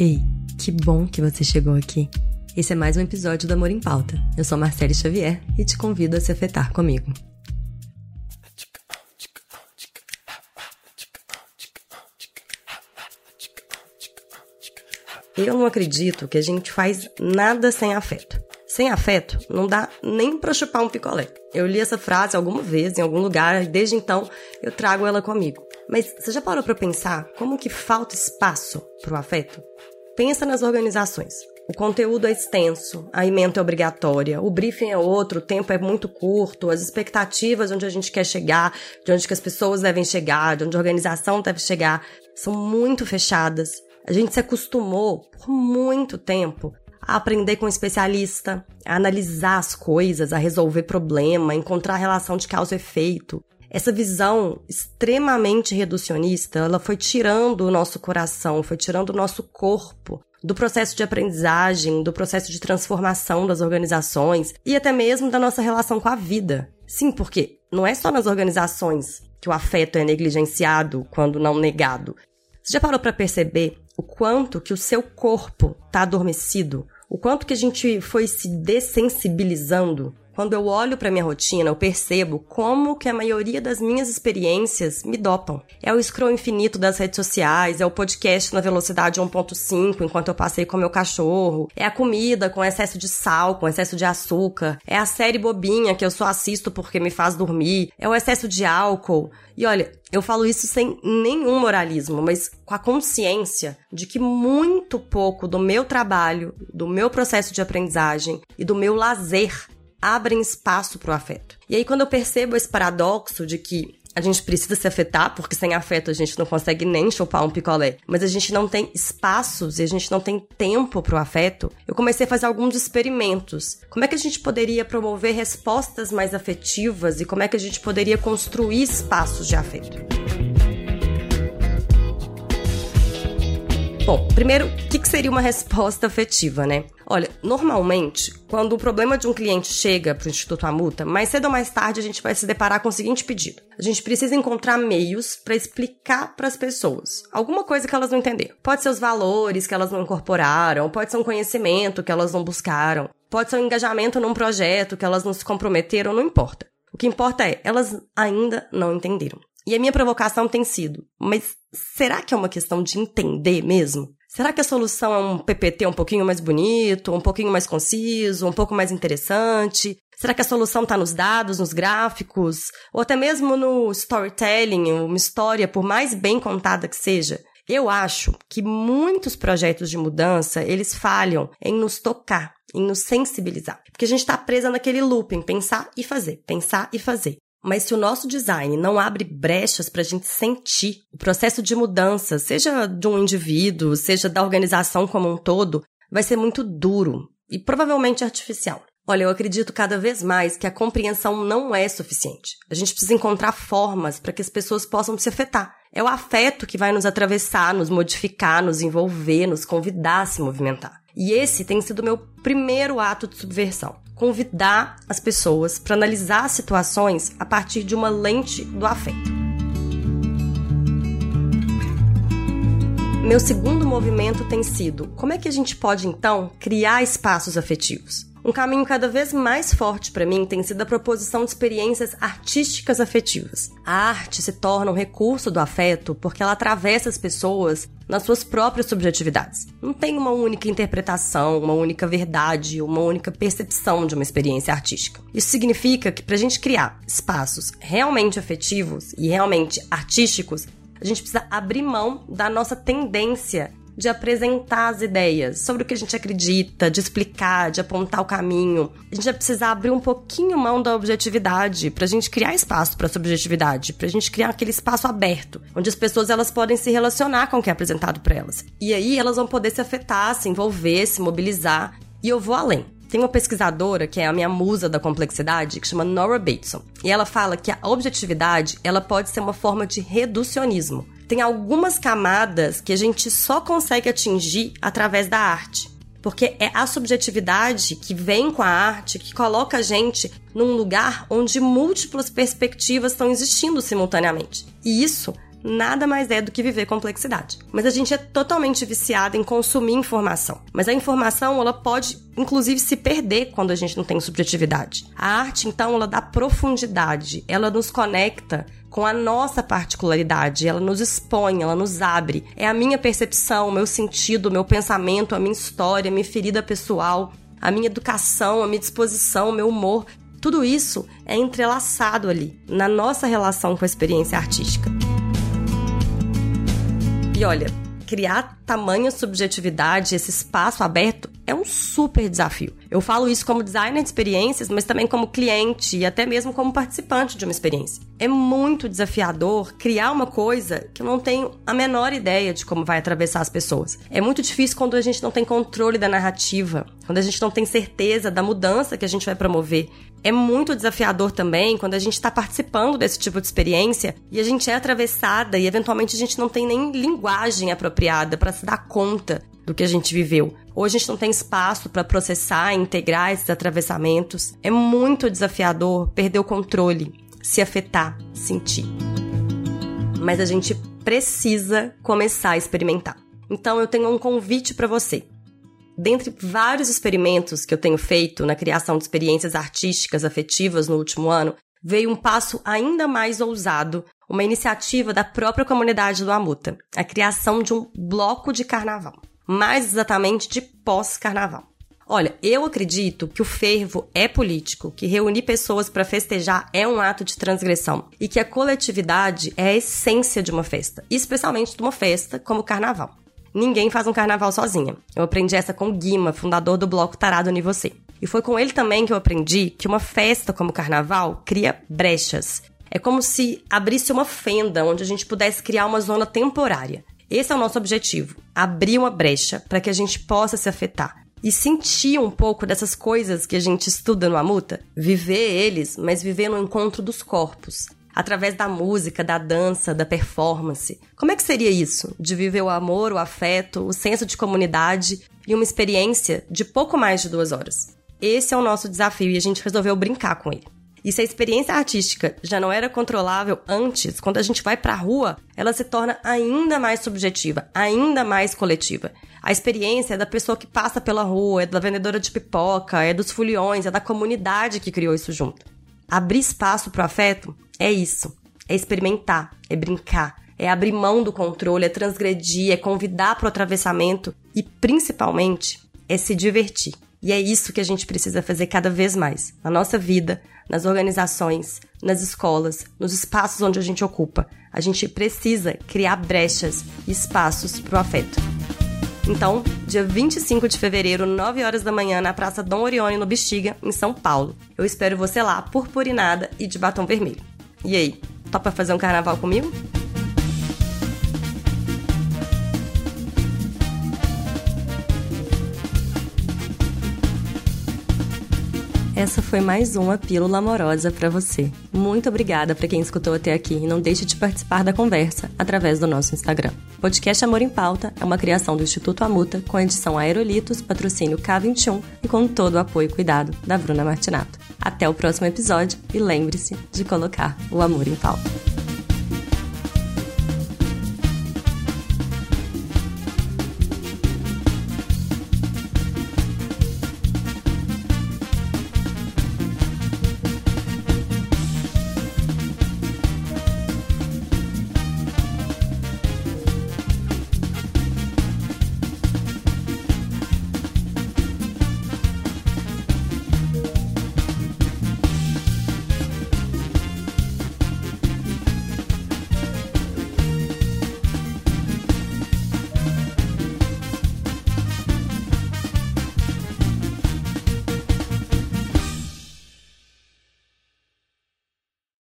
Ei, que bom que você chegou aqui. Esse é mais um episódio do Amor em Pauta. Eu sou Marcele Xavier e te convido a se afetar comigo. Eu não acredito que a gente faz nada sem afeto. Sem afeto, não dá nem para chupar um picolé. Eu li essa frase alguma vez em algum lugar e desde então eu trago ela comigo. Mas você já parou para pensar como que falta espaço para o afeto? Pensa nas organizações. O conteúdo é extenso, a emenda é obrigatória, o briefing é outro, o tempo é muito curto, as expectativas de onde a gente quer chegar, de onde que as pessoas devem chegar, de onde a organização deve chegar, são muito fechadas. A gente se acostumou por muito tempo a aprender com um especialista, a analisar as coisas, a resolver problema, a encontrar relação de causa e efeito. Essa visão extremamente reducionista, ela foi tirando o nosso coração, foi tirando o nosso corpo do processo de aprendizagem, do processo de transformação das organizações e até mesmo da nossa relação com a vida. Sim, porque não é só nas organizações que o afeto é negligenciado quando não negado. Você já parou para perceber o quanto que o seu corpo está adormecido? O quanto que a gente foi se dessensibilizando quando eu olho para minha rotina, eu percebo como que a maioria das minhas experiências me dopam. É o scroll infinito das redes sociais, é o podcast na velocidade 1.5 enquanto eu passei com meu cachorro, é a comida com excesso de sal, com excesso de açúcar, é a série bobinha que eu só assisto porque me faz dormir, é o excesso de álcool. E olha, eu falo isso sem nenhum moralismo, mas com a consciência de que muito pouco do meu trabalho, do meu processo de aprendizagem e do meu lazer abrem espaço para o afeto. E aí, quando eu percebo esse paradoxo de que a gente precisa se afetar, porque sem afeto a gente não consegue nem chupar um picolé, mas a gente não tem espaços e a gente não tem tempo para o afeto, eu comecei a fazer alguns experimentos. Como é que a gente poderia promover respostas mais afetivas e como é que a gente poderia construir espaços de afeto? Bom, primeiro, o que, que seria uma resposta afetiva, né? Olha, normalmente, quando o problema de um cliente chega para o Instituto Amuta, mais cedo ou mais tarde a gente vai se deparar com o seguinte pedido. A gente precisa encontrar meios para explicar para as pessoas alguma coisa que elas não entenderam. Pode ser os valores que elas não incorporaram, pode ser um conhecimento que elas não buscaram, pode ser um engajamento num projeto que elas não se comprometeram, não importa. O que importa é, elas ainda não entenderam. E a minha provocação tem sido: mas será que é uma questão de entender mesmo? Será que a solução é um PPT um pouquinho mais bonito, um pouquinho mais conciso, um pouco mais interessante? Será que a solução está nos dados, nos gráficos, ou até mesmo no storytelling, uma história, por mais bem contada que seja? Eu acho que muitos projetos de mudança, eles falham em nos tocar, em nos sensibilizar. Porque a gente está presa naquele looping, pensar e fazer, pensar e fazer. Mas se o nosso design não abre brechas para a gente sentir o processo de mudança, seja de um indivíduo, seja da organização como um todo, vai ser muito duro e provavelmente artificial. Olha, eu acredito cada vez mais que a compreensão não é suficiente. A gente precisa encontrar formas para que as pessoas possam se afetar. É o afeto que vai nos atravessar, nos modificar, nos envolver, nos convidar a se movimentar. E esse tem sido o meu primeiro ato de subversão convidar as pessoas para analisar situações a partir de uma lente do afeto. Meu segundo movimento tem sido como é que a gente pode então criar espaços afetivos? Um caminho cada vez mais forte para mim tem sido a proposição de experiências artísticas afetivas. A arte se torna um recurso do afeto porque ela atravessa as pessoas nas suas próprias subjetividades. Não tem uma única interpretação, uma única verdade, uma única percepção de uma experiência artística. Isso significa que para a gente criar espaços realmente afetivos e realmente artísticos, a gente precisa abrir mão da nossa tendência de apresentar as ideias sobre o que a gente acredita, de explicar, de apontar o caminho. A gente vai precisar abrir um pouquinho mão da objetividade para a gente criar espaço para subjetividade, para a gente criar aquele espaço aberto, onde as pessoas elas podem se relacionar com o que é apresentado para elas. E aí elas vão poder se afetar, se envolver, se mobilizar. E eu vou além. Tem uma pesquisadora que é a minha musa da complexidade, que chama Nora Bateson. E ela fala que a objetividade, ela pode ser uma forma de reducionismo tem algumas camadas que a gente só consegue atingir através da arte. Porque é a subjetividade que vem com a arte que coloca a gente num lugar onde múltiplas perspectivas estão existindo simultaneamente. E isso nada mais é do que viver complexidade. Mas a gente é totalmente viciado em consumir informação. Mas a informação, ela pode, inclusive, se perder quando a gente não tem subjetividade. A arte, então, ela dá profundidade, ela nos conecta com a nossa particularidade, ela nos expõe, ela nos abre. É a minha percepção, o meu sentido, o meu pensamento, a minha história, a minha ferida pessoal, a minha educação, a minha disposição, o meu humor. Tudo isso é entrelaçado ali na nossa relação com a experiência artística. E olha, criar tamanha subjetividade, esse espaço aberto, é um super desafio. Eu falo isso como designer de experiências, mas também como cliente e até mesmo como participante de uma experiência. É muito desafiador criar uma coisa que eu não tenho a menor ideia de como vai atravessar as pessoas. É muito difícil quando a gente não tem controle da narrativa, quando a gente não tem certeza da mudança que a gente vai promover. É muito desafiador também quando a gente está participando desse tipo de experiência e a gente é atravessada e eventualmente a gente não tem nem linguagem apropriada para se dar conta do que a gente viveu. Hoje a gente não tem espaço para processar e integrar esses atravessamentos. É muito desafiador perder o controle, se afetar, sentir. Mas a gente precisa começar a experimentar. Então eu tenho um convite para você. Dentre vários experimentos que eu tenho feito na criação de experiências artísticas afetivas no último ano, veio um passo ainda mais ousado, uma iniciativa da própria comunidade do Amuta, a criação de um bloco de carnaval, mais exatamente de pós-carnaval. Olha, eu acredito que o fervo é político, que reunir pessoas para festejar é um ato de transgressão e que a coletividade é a essência de uma festa, especialmente de uma festa como o carnaval. Ninguém faz um carnaval sozinha. Eu aprendi essa com o Guima, fundador do bloco Tarado Uni Você. E foi com ele também que eu aprendi que uma festa como o carnaval cria brechas. É como se abrisse uma fenda onde a gente pudesse criar uma zona temporária. Esse é o nosso objetivo: abrir uma brecha para que a gente possa se afetar e sentir um pouco dessas coisas que a gente estuda no Amuta, viver eles, mas viver no encontro dos corpos, através da música, da dança, da performance. Como é que seria isso? De viver o amor, o afeto, o senso de comunidade e uma experiência de pouco mais de duas horas. Esse é o nosso desafio e a gente resolveu brincar com ele. E se a experiência artística já não era controlável antes, quando a gente vai pra rua, ela se torna ainda mais subjetiva, ainda mais coletiva. A experiência é da pessoa que passa pela rua, é da vendedora de pipoca, é dos foliões, é da comunidade que criou isso junto. Abrir espaço pro afeto é isso. É experimentar, é brincar, é abrir mão do controle, é transgredir, é convidar para o atravessamento e, principalmente, é se divertir. E é isso que a gente precisa fazer cada vez mais na nossa vida, nas organizações, nas escolas, nos espaços onde a gente ocupa. A gente precisa criar brechas e espaços para o afeto. Então, dia 25 de fevereiro, 9 horas da manhã, na Praça Dom Orione, no Bexiga, em São Paulo. Eu espero você lá, purpurinada e de batom vermelho. E aí, topa fazer um carnaval comigo? Essa foi mais uma pílula amorosa para você. Muito obrigada para quem escutou até aqui e não deixe de participar da conversa através do nosso Instagram. Podcast Amor em Pauta é uma criação do Instituto Amuta com edição Aerolitos, patrocínio K21 e com todo o apoio e cuidado da Bruna Martinato. Até o próximo episódio e lembre-se de colocar o amor em pauta.